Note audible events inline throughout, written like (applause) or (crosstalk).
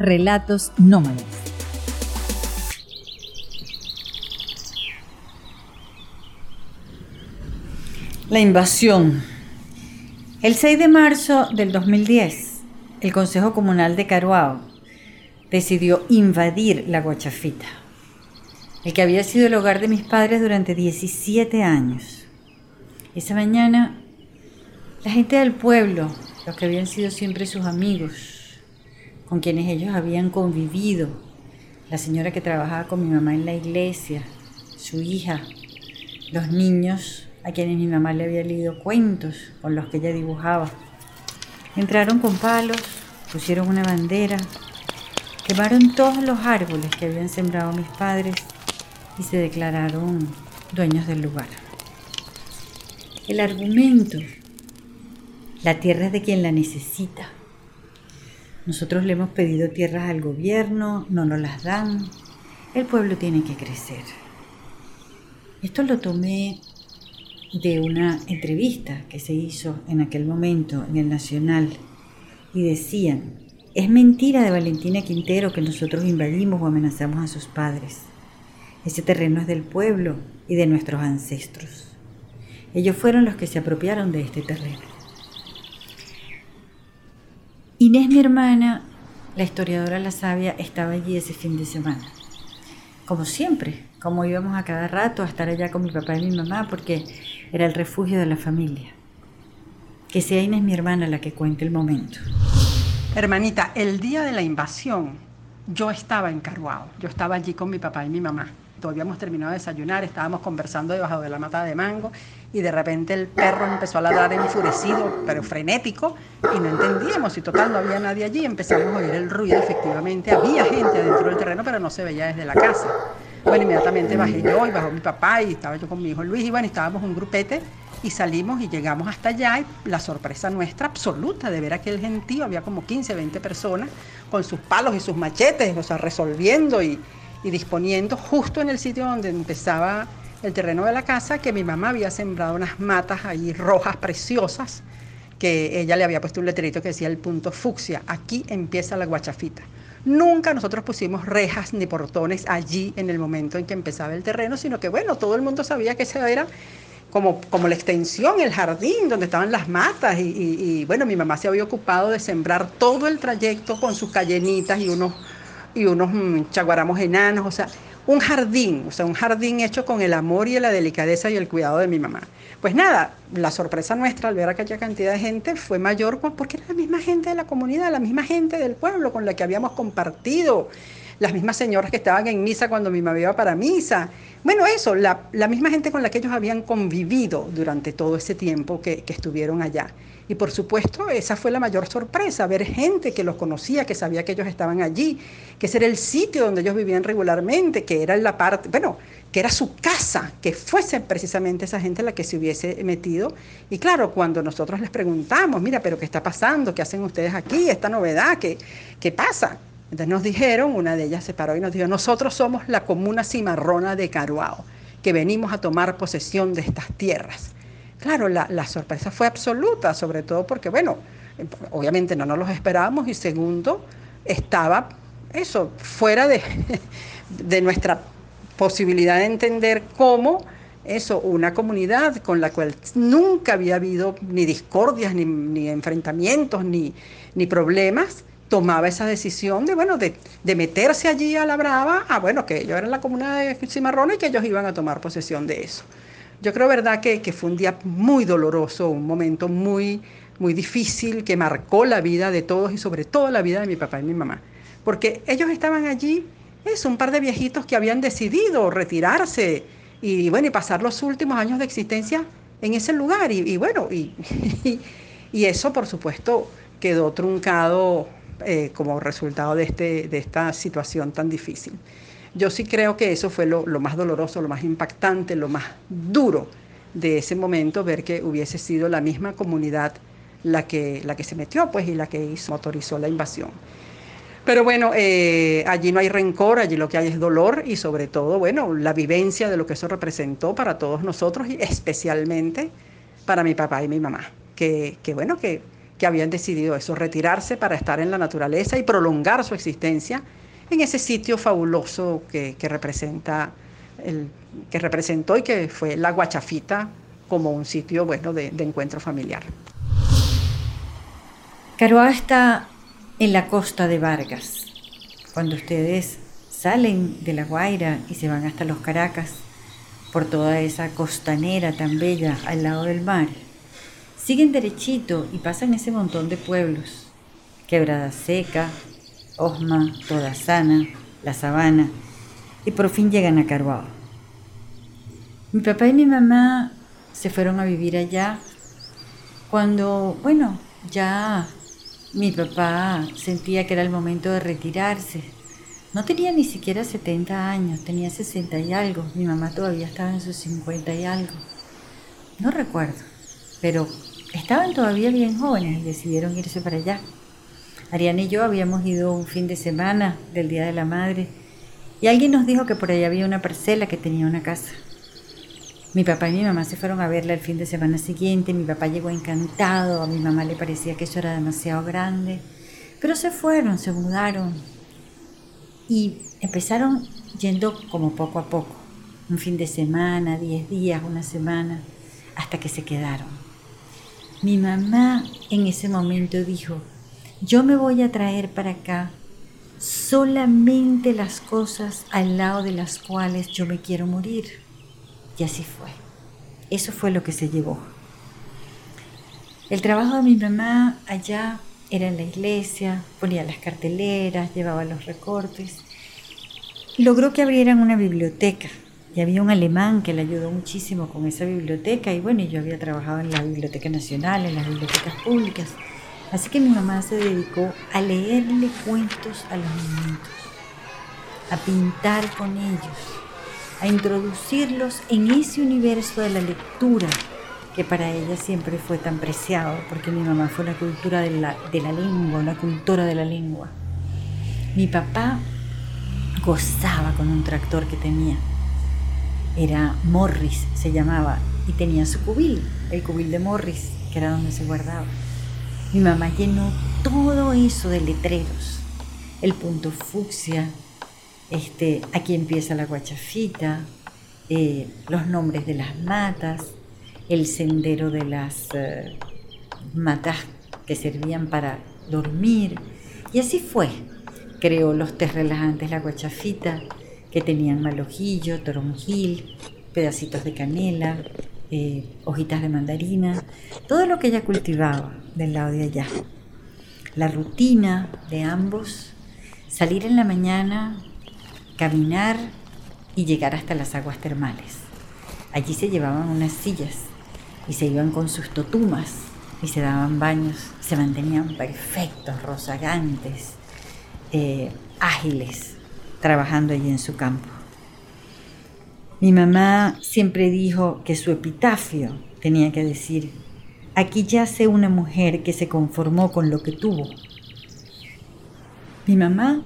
Relatos Nómadas. La invasión. El 6 de marzo del 2010, el Consejo Comunal de Caruao decidió invadir la Guachafita, el que había sido el hogar de mis padres durante 17 años. Esa mañana, la gente del pueblo, los que habían sido siempre sus amigos, con quienes ellos habían convivido, la señora que trabajaba con mi mamá en la iglesia, su hija, los niños a quienes mi mamá le había leído cuentos con los que ella dibujaba. Entraron con palos, pusieron una bandera, quemaron todos los árboles que habían sembrado mis padres y se declararon dueños del lugar. El argumento, la tierra es de quien la necesita. Nosotros le hemos pedido tierras al gobierno, no nos las dan, el pueblo tiene que crecer. Esto lo tomé de una entrevista que se hizo en aquel momento en el Nacional y decían, es mentira de Valentina Quintero que nosotros invadimos o amenazamos a sus padres. Ese terreno es del pueblo y de nuestros ancestros. Ellos fueron los que se apropiaron de este terreno. Inés, mi hermana, la historiadora La Sabia, estaba allí ese fin de semana. Como siempre, como íbamos a cada rato a estar allá con mi papá y mi mamá, porque era el refugio de la familia. Que sea Inés mi hermana la que cuente el momento. Hermanita, el día de la invasión yo estaba en Caruao, yo estaba allí con mi papá y mi mamá. Todavía habíamos terminado de desayunar, estábamos conversando debajo de la mata de mango y de repente el perro empezó a ladrar enfurecido, pero frenético, y no entendíamos, y total no había nadie allí, empezamos a oír el ruido, efectivamente había gente adentro del terreno, pero no se veía desde la casa. Bueno, inmediatamente bajé yo y bajó mi papá y estaba yo con mi hijo Luis y bueno, estábamos un grupete y salimos y llegamos hasta allá y la sorpresa nuestra absoluta de ver aquel gentío, había como 15, 20 personas con sus palos y sus machetes, o sea, resolviendo y, y disponiendo justo en el sitio donde empezaba el terreno de la casa, que mi mamá había sembrado unas matas ahí rojas preciosas, que ella le había puesto un letrerito que decía el punto fucsia, aquí empieza la guachafita. Nunca nosotros pusimos rejas ni portones allí en el momento en que empezaba el terreno, sino que bueno, todo el mundo sabía que ese era como, como la extensión, el jardín donde estaban las matas. Y, y, bueno, mi mamá se había ocupado de sembrar todo el trayecto con sus cayenitas y unos, y unos mm, chaguaramos enanos, o sea, un jardín, o sea, un jardín hecho con el amor y la delicadeza y el cuidado de mi mamá. Pues nada, la sorpresa nuestra al ver aquella cantidad de gente fue mayor porque era la misma gente de la comunidad, la misma gente del pueblo con la que habíamos compartido, las mismas señoras que estaban en misa cuando mi mamá iba para misa. Bueno, eso, la, misma gente con la que ellos habían convivido durante todo ese tiempo que, que estuvieron allá. Y por supuesto, esa fue la mayor sorpresa, ver gente que los conocía, que sabía que ellos estaban allí, que ese era el sitio donde ellos vivían regularmente, que era la parte, bueno, que era su casa, que fuese precisamente esa gente la que se hubiese metido. Y claro, cuando nosotros les preguntamos, mira, pero ¿qué está pasando? ¿Qué hacen ustedes aquí? ¿Esta novedad? ¿Qué, qué pasa? Entonces nos dijeron, una de ellas se paró y nos dijo, nosotros somos la comuna cimarrona de Caruao, que venimos a tomar posesión de estas tierras. Claro, la, sorpresa fue absoluta, sobre todo porque, bueno, obviamente no nos los esperábamos y segundo, estaba eso, fuera de, (laughs) de nuestra posibilidad de entender cómo eso, una comunidad con la cual nunca había habido ni discordias, ni, enfrentamientos, ni, ni, problemas, tomaba esa decisión de, bueno, de, de, meterse allí a la brava, ah, bueno, que ellos eran la comunidad de Cimarrón y que ellos iban a tomar posesión de eso. Yo creo, ¿verdad?, que, que, fue un día muy doloroso, un momento muy, muy difícil que marcó la vida de todos y sobre todo la vida de mi papá y mi mamá. Porque ellos estaban allí, es un par de viejitos que habían decidido retirarse y, bueno, y pasar los últimos años de existencia en ese lugar. Y, bueno, (laughs) y, eso, por supuesto, quedó truncado eh, como resultado de, este, de esta situación tan difícil. Yo sí creo que eso fue lo, más doloroso, lo más impactante, lo más duro de ese momento, ver que hubiese sido la misma comunidad la que, la que se metió pues, y la que hizo, autorizó la invasión. Pero bueno, eh, allí no hay rencor, allí lo que hay es dolor y sobre todo, bueno, la vivencia de lo que eso representó para todos nosotros y especialmente para mi papá y mi mamá. Que, que bueno, que, que habían decidido eso, retirarse para estar en la naturaleza y prolongar su existencia en ese sitio fabuloso que, representa el, que representó y que fue la Guachafita como un sitio bueno de, encuentro familiar. Caroa está en la costa de Vargas. Cuando ustedes salen de La Guaira y se van hasta los Caracas, por toda esa costanera tan bella al lado del mar, siguen derechito y pasan ese montón de pueblos. Quebrada Seca, Osma, Toda Sana, La Sabana, y por fin llegan a Carvao. Mi papá y mi mamá se fueron a vivir allá cuando, bueno, ya mi papá sentía que era el momento de retirarse. No tenía ni siquiera 70 años, tenía 60 y algo. Mi mamá todavía estaba en sus 50 y algo. No recuerdo, pero Estaban todavía bien jóvenes y decidieron irse para allá. Ariana y yo habíamos ido un fin de semana del Día de la Madre y alguien nos dijo que por allá había una parcela que tenía una casa. Mi papá y mi mamá se fueron a verla el fin de semana siguiente, mi papá llegó encantado, a mi mamá le parecía que eso era demasiado grande, pero se fueron, se mudaron y empezaron yendo como poco a poco, un fin de semana, diez días, una semana, hasta que se quedaron. Mi mamá en ese momento dijo, yo me voy a traer para acá solamente las cosas al lado de las cuales yo me quiero morir. Y así fue. Eso fue lo que se llevó. El trabajo de mi mamá allá era en la iglesia, ponía las carteleras, llevaba los recortes. Logró que abrieran una biblioteca y había un alemán que le ayudó muchísimo con esa biblioteca y bueno, yo había trabajado en la Biblioteca Nacional, en las bibliotecas públicas. Así que mi mamá se dedicó a leerle cuentos a los niños, a pintar con ellos, a introducirlos en ese universo de la lectura que para ella siempre fue tan preciado, porque mi mamá fue una cultura de la, de la lengua, una cultura de la lengua. Mi papá gozaba con un tractor que tenía era Morris, se llamaba, y tenía su cubil, el cubil de Morris, que era donde se guardaba. Mi mamá llenó todo eso de letreros, el punto fucsia, este, aquí empieza la guachafita, eh, los nombres de las matas, el sendero de las eh, matas que servían para dormir, y así fue. Creó los tés relajantes, la guachafita, que tenían malojillo, toronjil, pedacitos de canela, eh, hojitas de mandarina, todo lo que ella cultivaba del lado de allá. La rutina de ambos, salir en la mañana, caminar y llegar hasta las aguas termales. Allí se llevaban unas sillas y se iban con sus totumas y se daban baños, se mantenían perfectos, rozagantes, eh, ágiles trabajando allí en su campo. Mi mamá siempre dijo que su epitafio tenía que decir, aquí yace una mujer que se conformó con lo que tuvo. Mi mamá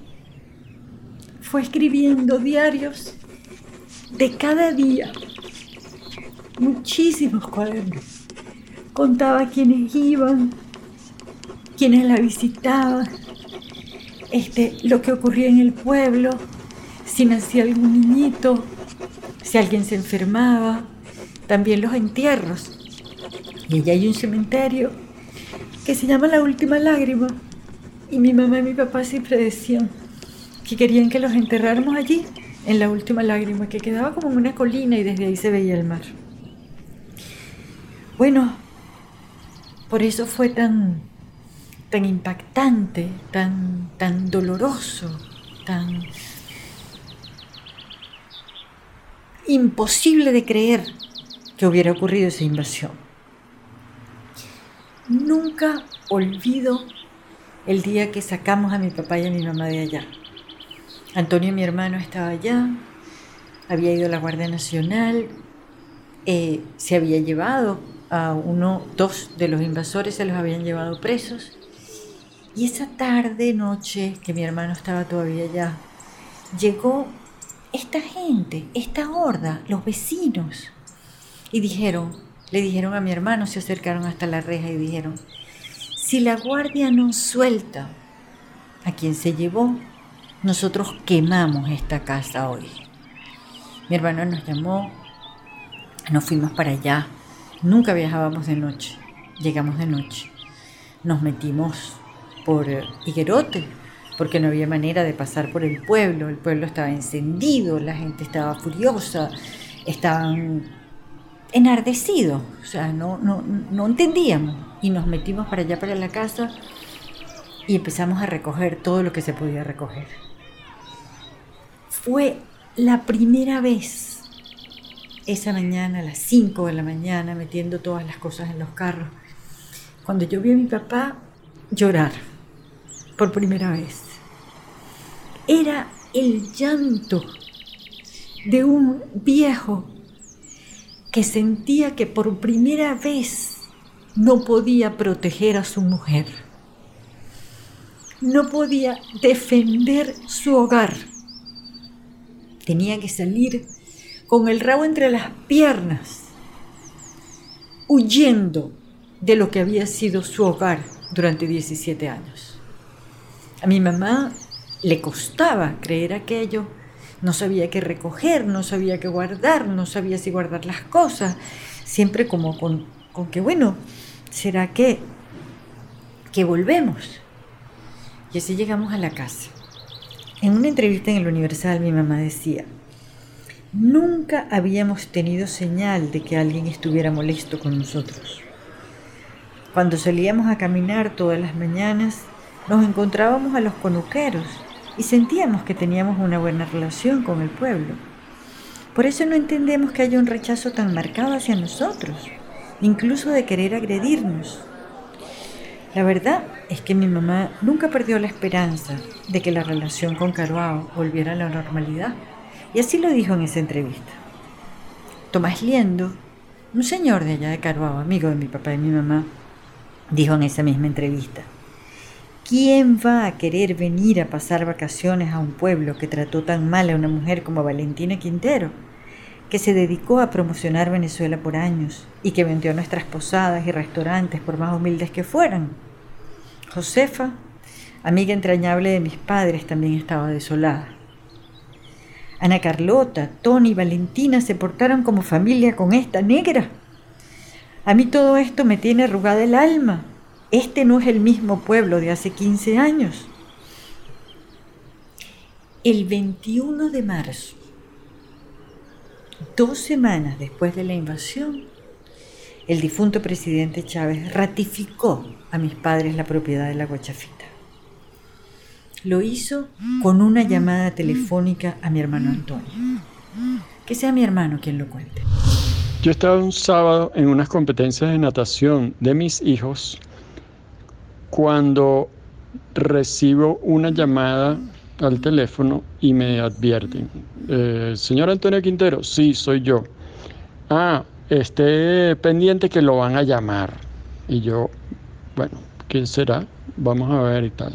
fue escribiendo diarios de cada día, muchísimos cuadernos. Contaba quiénes iban, quiénes la visitaban, este, lo que ocurría en el pueblo, si nacía algún niñito, si alguien se enfermaba, también los entierros. Y allá hay un cementerio que se llama La Última Lágrima. Y mi mamá y mi papá siempre decían que querían que los enterráramos allí, en La Última Lágrima, que quedaba como en una colina y desde ahí se veía el mar. Bueno, por eso fue tan tan impactante, tan, tan doloroso, tan imposible de creer que hubiera ocurrido esa invasión. Nunca olvido el día que sacamos a mi papá y a mi mamá de allá. Antonio, mi hermano, estaba allá, había ido a la Guardia Nacional, eh, se había llevado a uno, dos de los invasores, se los habían llevado presos y esa tarde, noche, que mi hermano estaba todavía allá, llegó esta gente, esta horda, los vecinos. Y dijeron, le dijeron a mi hermano, se acercaron hasta la reja y dijeron, si la guardia no suelta a quien se llevó, nosotros quemamos esta casa hoy. Mi hermano nos llamó, nos fuimos para allá. Nunca viajábamos de noche, llegamos de noche. Nos metimos por Higuerote, porque no había manera de pasar por el pueblo. El pueblo estaba encendido, la gente estaba furiosa, estaban enardecidos, o sea, no, no, no entendíamos. Y nos metimos para allá, para la casa, y empezamos a recoger todo lo que se podía recoger. Fue la primera vez, esa mañana, a las 5 de la mañana, metiendo todas las cosas en los carros, cuando yo vi a mi papá llorar por primera vez. Era el llanto de un viejo que sentía que por primera vez no podía proteger a su mujer no podía defender su hogar. Tenía que salir con el rabo entre las piernas, huyendo de lo que había sido su hogar durante 17 años. A mi mamá le costaba creer aquello, no sabía qué recoger, no sabía qué guardar, no sabía si guardar las cosas, siempre como con, con que, bueno, ¿será que, que volvemos? Y así llegamos a la casa. En una entrevista en el Universal mi mamá decía, nunca habíamos tenido señal de que alguien estuviera molesto con nosotros. Cuando salíamos a caminar todas las mañanas, nos encontrábamos a los conuqueros y sentíamos que teníamos una buena relación con el pueblo. Por eso no entendemos que haya un rechazo tan marcado hacia nosotros, incluso de querer agredirnos. La verdad es que mi mamá nunca perdió la esperanza de que la relación con Caruao volviera a la normalidad. Y así lo dijo en esa entrevista. Tomás Liendo, un señor de allá de Caruao, amigo de mi papá y mi mamá, dijo en esa misma entrevista, ¿quién va a querer venir a pasar vacaciones a un pueblo que trató tan mal a una mujer como Valentina Quintero? que se dedicó a promocionar Venezuela por años y que vendió nuestras posadas y restaurantes por más humildes que fueran. Josefa, amiga entrañable de mis padres, también estaba desolada. Ana Carlota, Tony y Valentina se portaron como familia con esta negra. A mí todo esto me tiene arrugada el alma. Este no es el mismo pueblo de hace 15 años. El 21 de marzo Dos semanas después de la invasión, el difunto presidente Chávez ratificó a mis padres la propiedad de la Guachafita. Lo hizo con una llamada telefónica a mi hermano Antonio. Que sea mi hermano quien lo cuente. Yo estaba un sábado en unas competencias de natación de mis hijos cuando recibo una llamada al teléfono y me advierten, eh, señor Antonio Quintero, sí, soy yo. Ah, esté pendiente que lo van a llamar. Y yo, bueno, ¿quién será? Vamos a ver y tal.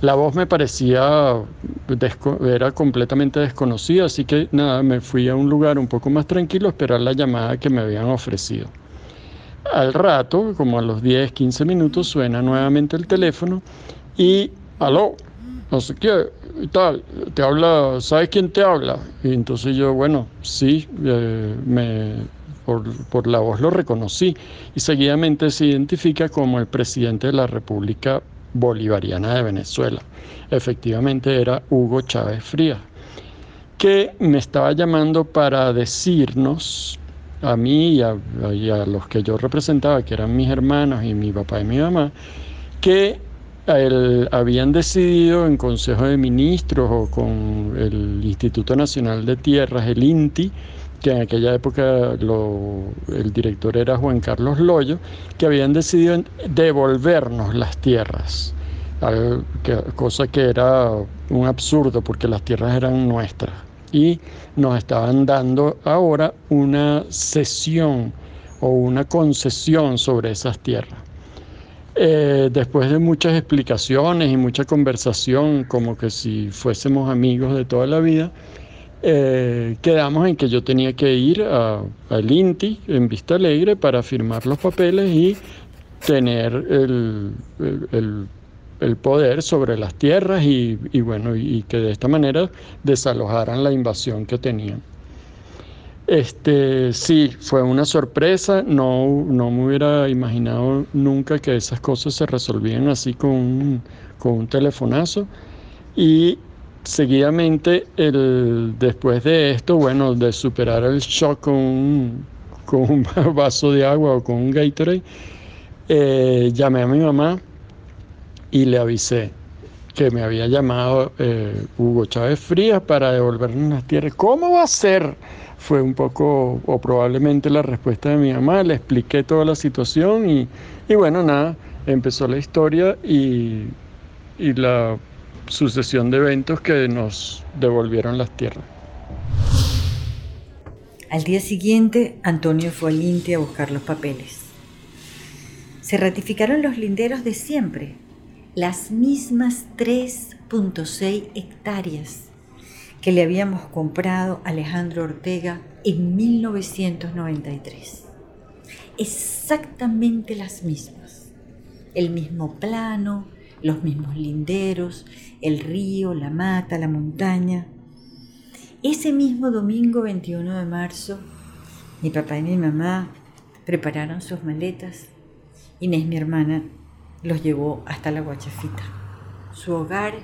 La voz me parecía, era completamente desconocida, así que nada, me fui a un lugar un poco más tranquilo a esperar la llamada que me habían ofrecido. Al rato, como a los 10, 15 minutos, suena nuevamente el teléfono y, aló, no sé qué, y tal, te habla, ¿sabes quién te habla? Y entonces yo, bueno, sí, eh, me, por, la voz lo reconocí y seguidamente se identifica como el presidente de la República Bolivariana de Venezuela. Efectivamente era Hugo Chávez Frías, que me estaba llamando para decirnos a mí y a, los que yo representaba, que eran mis hermanos y mi papá y mi mamá, que habían decidido en Consejo de Ministros o con el Instituto Nacional de Tierras, el INTI, que en aquella época el director era Juan Carlos Loyo, que habían decidido devolvernos las tierras, cosa que era un absurdo porque las tierras eran nuestras y nos estaban dando ahora una cesión o una concesión sobre esas tierras. Eh, después de muchas explicaciones y mucha conversación, como que si fuésemos amigos de toda la vida, eh, quedamos en que yo tenía que ir al INTI en Vista Alegre para firmar los papeles y tener el, poder sobre las tierras y, bueno, y que de esta manera desalojaran la invasión que tenían. Este, sí, fue una sorpresa, no, no me hubiera imaginado nunca que esas cosas se resolvían así con un, con un telefonazo. Y seguidamente, el, después de esto, bueno, de superar el shock con un, con un (laughs) vaso de agua o con un Gatorade, eh, llamé a mi mamá y le avisé que me había llamado eh, Hugo Chávez Frías para devolvernos las tierras. ¿Cómo va a ser? Fue un poco, o probablemente la respuesta de mi mamá. Le expliqué toda la situación y, y bueno, nada, empezó la historia y, y la sucesión de eventos que nos devolvieron las tierras. Al día siguiente, Antonio fue al INTI a buscar los papeles. Se ratificaron los linderos de siempre, las mismas 3.6 hectáreas que le habíamos comprado a Alejandro Ortega en 1993. Exactamente las mismas. El mismo plano, los mismos linderos, el río, la mata, la montaña. Ese mismo domingo 21 de marzo, mi papá y mi mamá prepararon sus maletas. Inés, mi hermana, los llevó hasta la Guachafita, su hogar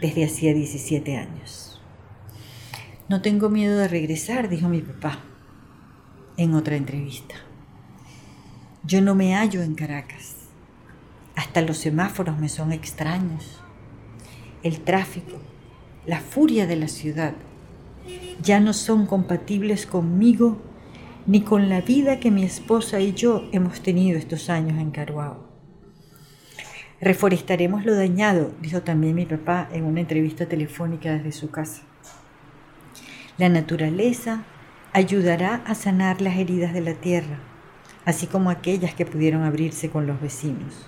desde hacía 17 años. No tengo miedo de regresar, dijo mi papá en otra entrevista. Yo no me hallo en Caracas. Hasta los semáforos me son extraños. El tráfico, la furia de la ciudad, ya no son compatibles conmigo ni con la vida que mi esposa y yo hemos tenido estos años en Caruao. Reforestaremos lo dañado, dijo también mi papá en una entrevista telefónica desde su casa. La naturaleza ayudará a sanar las heridas de la tierra, así como aquellas que pudieron abrirse con los vecinos.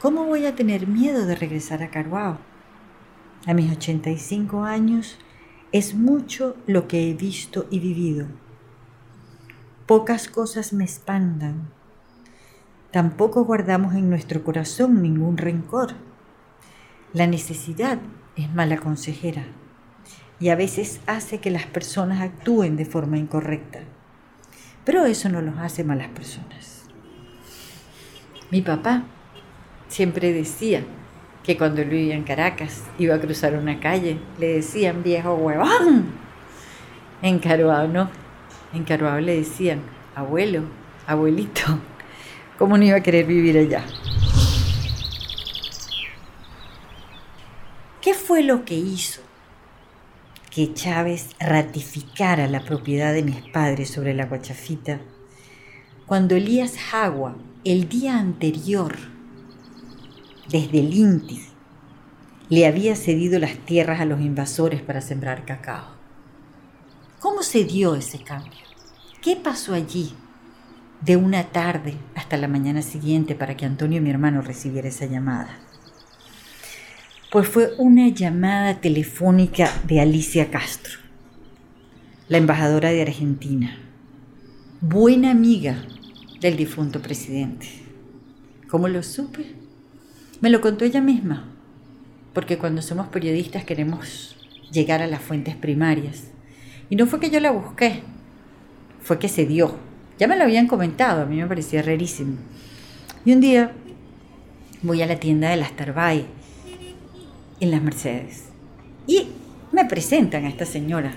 ¿Cómo voy a tener miedo de regresar a Caruao? A mis 85 años es mucho lo que he visto y vivido. Pocas cosas me espantan. Tampoco guardamos en nuestro corazón ningún rencor. La necesidad es mala consejera y a veces hace que las personas actúen de forma incorrecta. Pero eso no los hace malas personas. Mi papá siempre decía que cuando él vivía en Caracas iba a cruzar una calle, le decían viejo huevón. En Caruao no, en Caruao le decían abuelo, abuelito. ¿Cómo no iba a querer vivir allá? ¿Qué fue lo que hizo que Chávez ratificara la propiedad de mis padres sobre la Guachafita cuando Elías Jagua, el día anterior, desde el INTI, le había cedido las tierras a los invasores para sembrar cacao. ¿Cómo se dio ese cambio? ¿Qué pasó allí de una tarde hasta la mañana siguiente para que Antonio, mi hermano, recibiera esa llamada? Pues fue una llamada telefónica de Alicia Castro, la embajadora de Argentina, buena amiga del difunto presidente. ¿Cómo lo supe? Me lo contó ella misma, porque cuando somos periodistas queremos llegar a las fuentes primarias. Y no fue que yo la busqué, fue que se dio. Ya me lo habían comentado, a mí me parecía rarísimo. Y un día voy a la tienda de las Tarbay en las Mercedes y me presentan a esta señora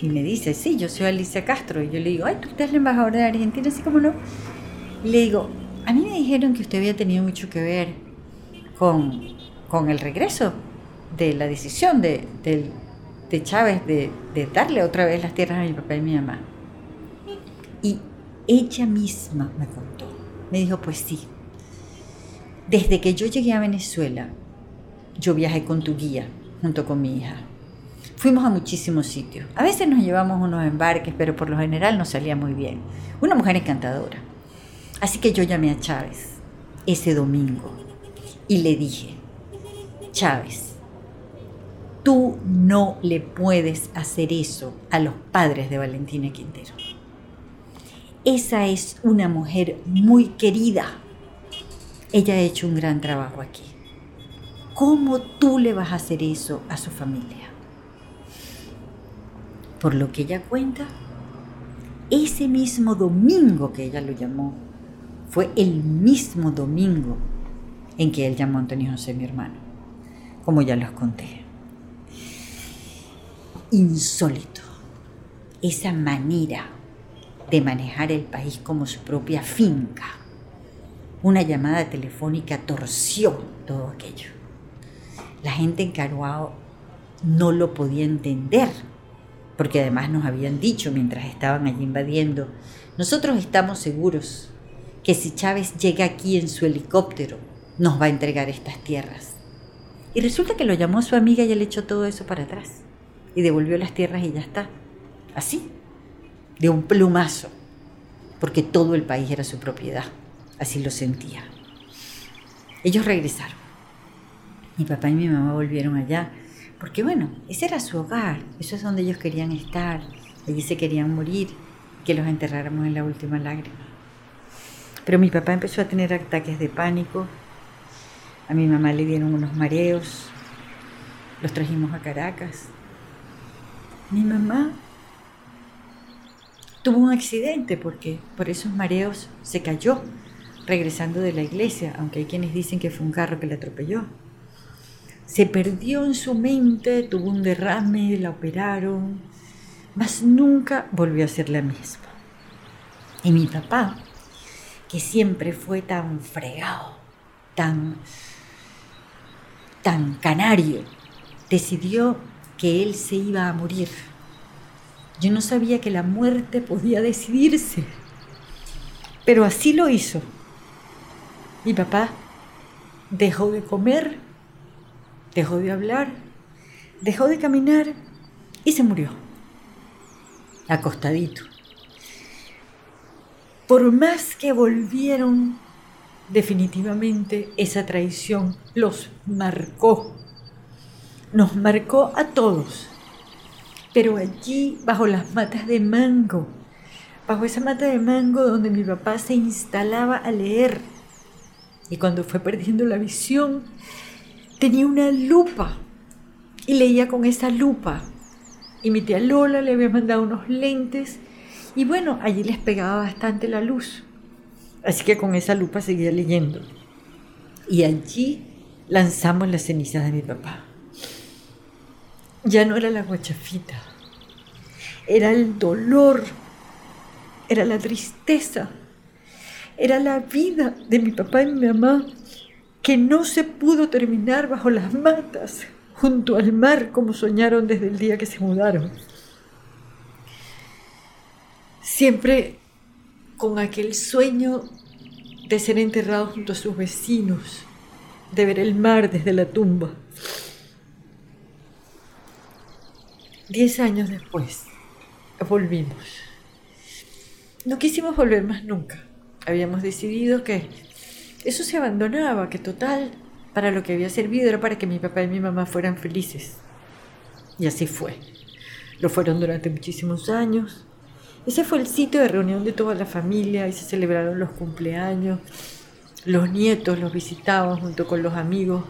y me dice, sí, yo soy Alicia Castro. Y yo le digo, ay, tú estás la embajadora de Argentina, así como no. Y le digo, a mí me dijeron que usted había tenido mucho que ver con, el regreso de la decisión de, Chávez de, de, darle otra vez las tierras a mi papá y mi mamá. Y ella misma me contó, me dijo, pues sí, desde que yo llegué a Venezuela, yo viajé con tu guía, junto con mi hija. Fuimos a muchísimos sitios. A veces nos llevamos unos embarques, pero por lo general nos salía muy bien. Una mujer encantadora. Así que yo llamé a Chávez ese domingo y le dije, Chávez, tú no le puedes hacer eso a los padres de Valentina Quintero. Esa es una mujer muy querida. Ella ha hecho un gran trabajo aquí. ¿Cómo tú le vas a hacer eso a su familia? Por lo que ella cuenta, ese mismo domingo que ella lo llamó, fue el mismo domingo en que él llamó a Antonio José, mi hermano, como ya los conté. Insólito, esa manera de manejar el país como su propia finca. Una llamada telefónica torció todo aquello. La gente en Caruao no lo podía entender porque además nos habían dicho mientras estaban allí invadiendo, nosotros estamos seguros que si Chávez llega aquí en su helicóptero, nos va a entregar estas tierras. Y resulta que lo llamó su amiga y él echó todo eso para atrás. Y devolvió las tierras y ya está. Así, de un plumazo, porque todo el país era su propiedad. Así lo sentía. Ellos regresaron. Mi papá y mi mamá volvieron allá porque bueno, ese era su hogar, eso es donde ellos querían estar, allí se querían morir, que los enterráramos en la última lágrima. Pero mi papá empezó a tener ataques de pánico, a mi mamá le dieron unos mareos, los trajimos a Caracas. Mi mamá tuvo un accidente porque por esos mareos se cayó regresando de la iglesia, aunque hay quienes dicen que fue un carro que le atropelló se perdió en su mente, tuvo un derrame, la operaron, mas nunca volvió a ser la misma. Y mi papá, que siempre fue tan fregado, tan, tan canario, decidió que él se iba a morir. Yo no sabía que la muerte podía decidirse, pero así lo hizo. Mi papá dejó de comer dejó de hablar, dejó de caminar y se murió, acostadito. Por más que volvieron, definitivamente esa traición los marcó, nos marcó a todos. Pero allí, bajo las matas de mango, bajo esa mata de mango donde mi papá se instalaba a leer, y cuando fue perdiendo la visión, tenía una lupa y leía con esa lupa. Y mi tía Lola le había mandado unos lentes y bueno, allí les pegaba bastante la luz. Así que con esa lupa seguía leyendo. Y allí lanzamos las cenizas de mi papá. Ya no era la guachafita, era el dolor, era la tristeza, era la vida de mi papá y mi mamá que no se pudo terminar bajo las matas, junto al mar, como soñaron desde el día que se mudaron. Siempre con aquel sueño de ser enterrados junto a sus vecinos, de ver el mar desde la tumba. Diez años después, volvimos. No quisimos volver más nunca. Habíamos decidido que eso se abandonaba, que total, para lo que había servido era para que mi papá y mi mamá fueran felices. Y así fue. Lo fueron durante muchísimos años. Ese fue el sitio de reunión de toda la familia y se celebraron los cumpleaños. Los nietos los visitaban junto con los amigos.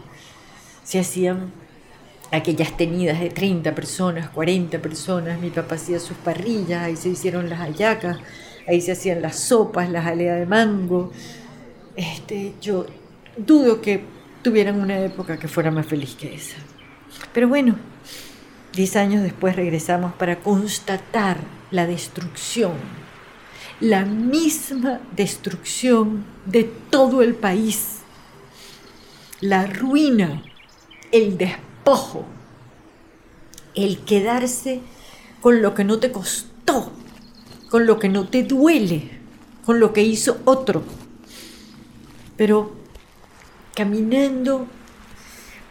Se hacían aquellas tenidas de 30 personas, 40 personas. Mi papá hacía sus parrillas, ahí se hicieron las hallacas, ahí se hacían las sopas, las aleas de mango, este, yo dudo que tuvieran una época que fuera más feliz que esa. Pero bueno, diez años después regresamos para constatar la destrucción, la misma destrucción de todo el país, la ruina, el despojo, el quedarse con lo que no te costó, con lo que no te duele, con lo que hizo otro. Pero caminando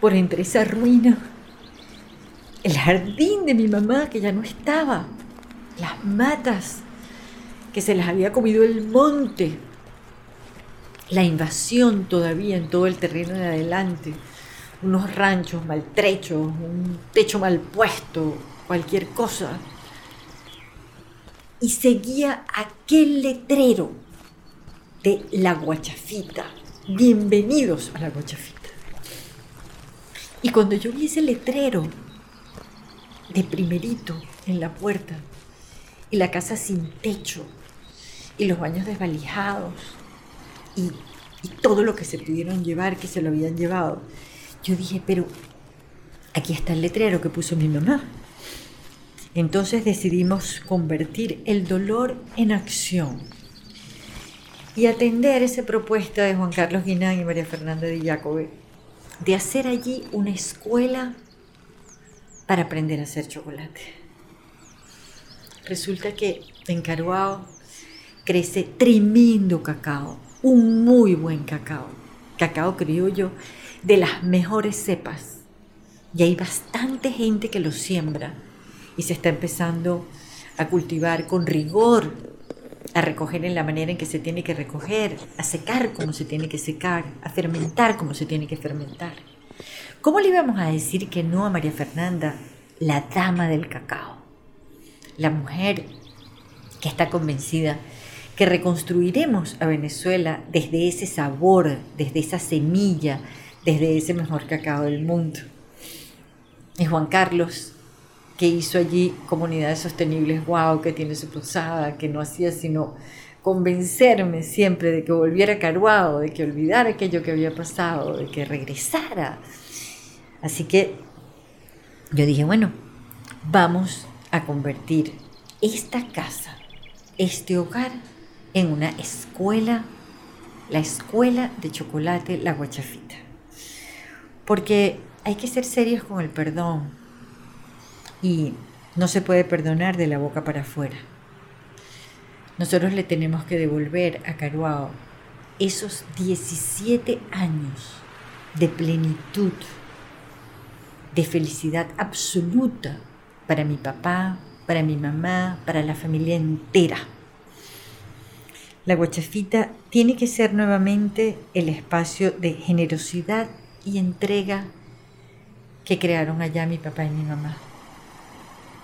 por entre esa ruina, el jardín de mi mamá que ya no estaba, las matas que se las había comido el monte, la invasión todavía en todo el terreno de adelante, unos ranchos maltrechos, un techo mal puesto, cualquier cosa. y seguía aquel letrero de la guachafita. Bienvenidos a la guachafita. Y cuando yo vi ese letrero de primerito en la puerta y la casa sin techo y los baños desvalijados y, y todo lo que se pudieron llevar, que se lo habían llevado, yo dije, pero aquí está el letrero que puso mi mamá. Entonces decidimos convertir el dolor en acción y atender esa propuesta de Juan Carlos Guinán y María Fernanda de Jacobe de hacer allí una escuela para aprender a hacer chocolate. Resulta que en Caruao crece tremendo cacao, un muy buen cacao, cacao criollo de las mejores cepas. Y hay bastante gente que lo siembra y se está empezando a cultivar con rigor, a recoger en la manera en que se tiene que recoger, a secar como se tiene que secar, a fermentar como se tiene que fermentar. ¿Cómo le íbamos a decir que no a María Fernanda, la dama del cacao? La mujer que está convencida que reconstruiremos a Venezuela desde ese sabor, desde esa semilla, desde ese mejor cacao del mundo. Y Juan Carlos, que hizo allí comunidades sostenibles, wow, que tiene su posada, que no hacía sino convencerme siempre de que volviera a Caruado, de que olvidara aquello que había pasado, de que regresara. Así que yo dije, bueno, vamos a convertir esta casa, este hogar, en una escuela, la escuela de chocolate La Guachafita. Porque hay que ser serios con el perdón, y no se puede perdonar de la boca para afuera. Nosotros le tenemos que devolver a Caruao esos 17 años de plenitud, de felicidad absoluta para mi papá, para mi mamá, para la familia entera. La guachafita tiene que ser nuevamente el espacio de generosidad y entrega que crearon allá mi papá y mi mamá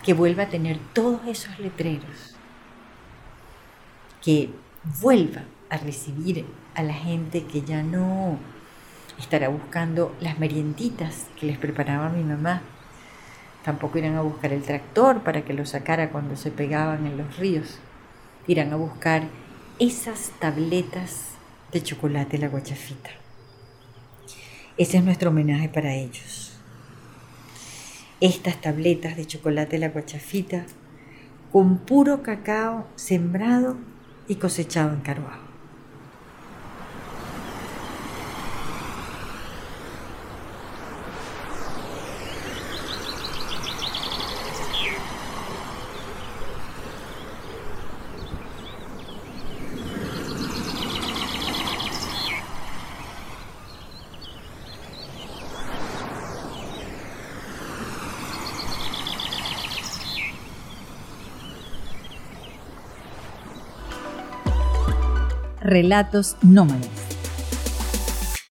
que vuelva a tener todos esos letreros, que vuelva a recibir a la gente que ya no estará buscando las merienditas que les preparaba mi mamá. Tampoco irán a buscar el tractor para que lo sacara cuando se pegaban en los ríos. Irán a buscar esas tabletas de chocolate la guachafita. Ese es nuestro homenaje para ellos estas tabletas de chocolate la guachafita con puro cacao sembrado y cosechado en Caruago. Relatos Nómadas.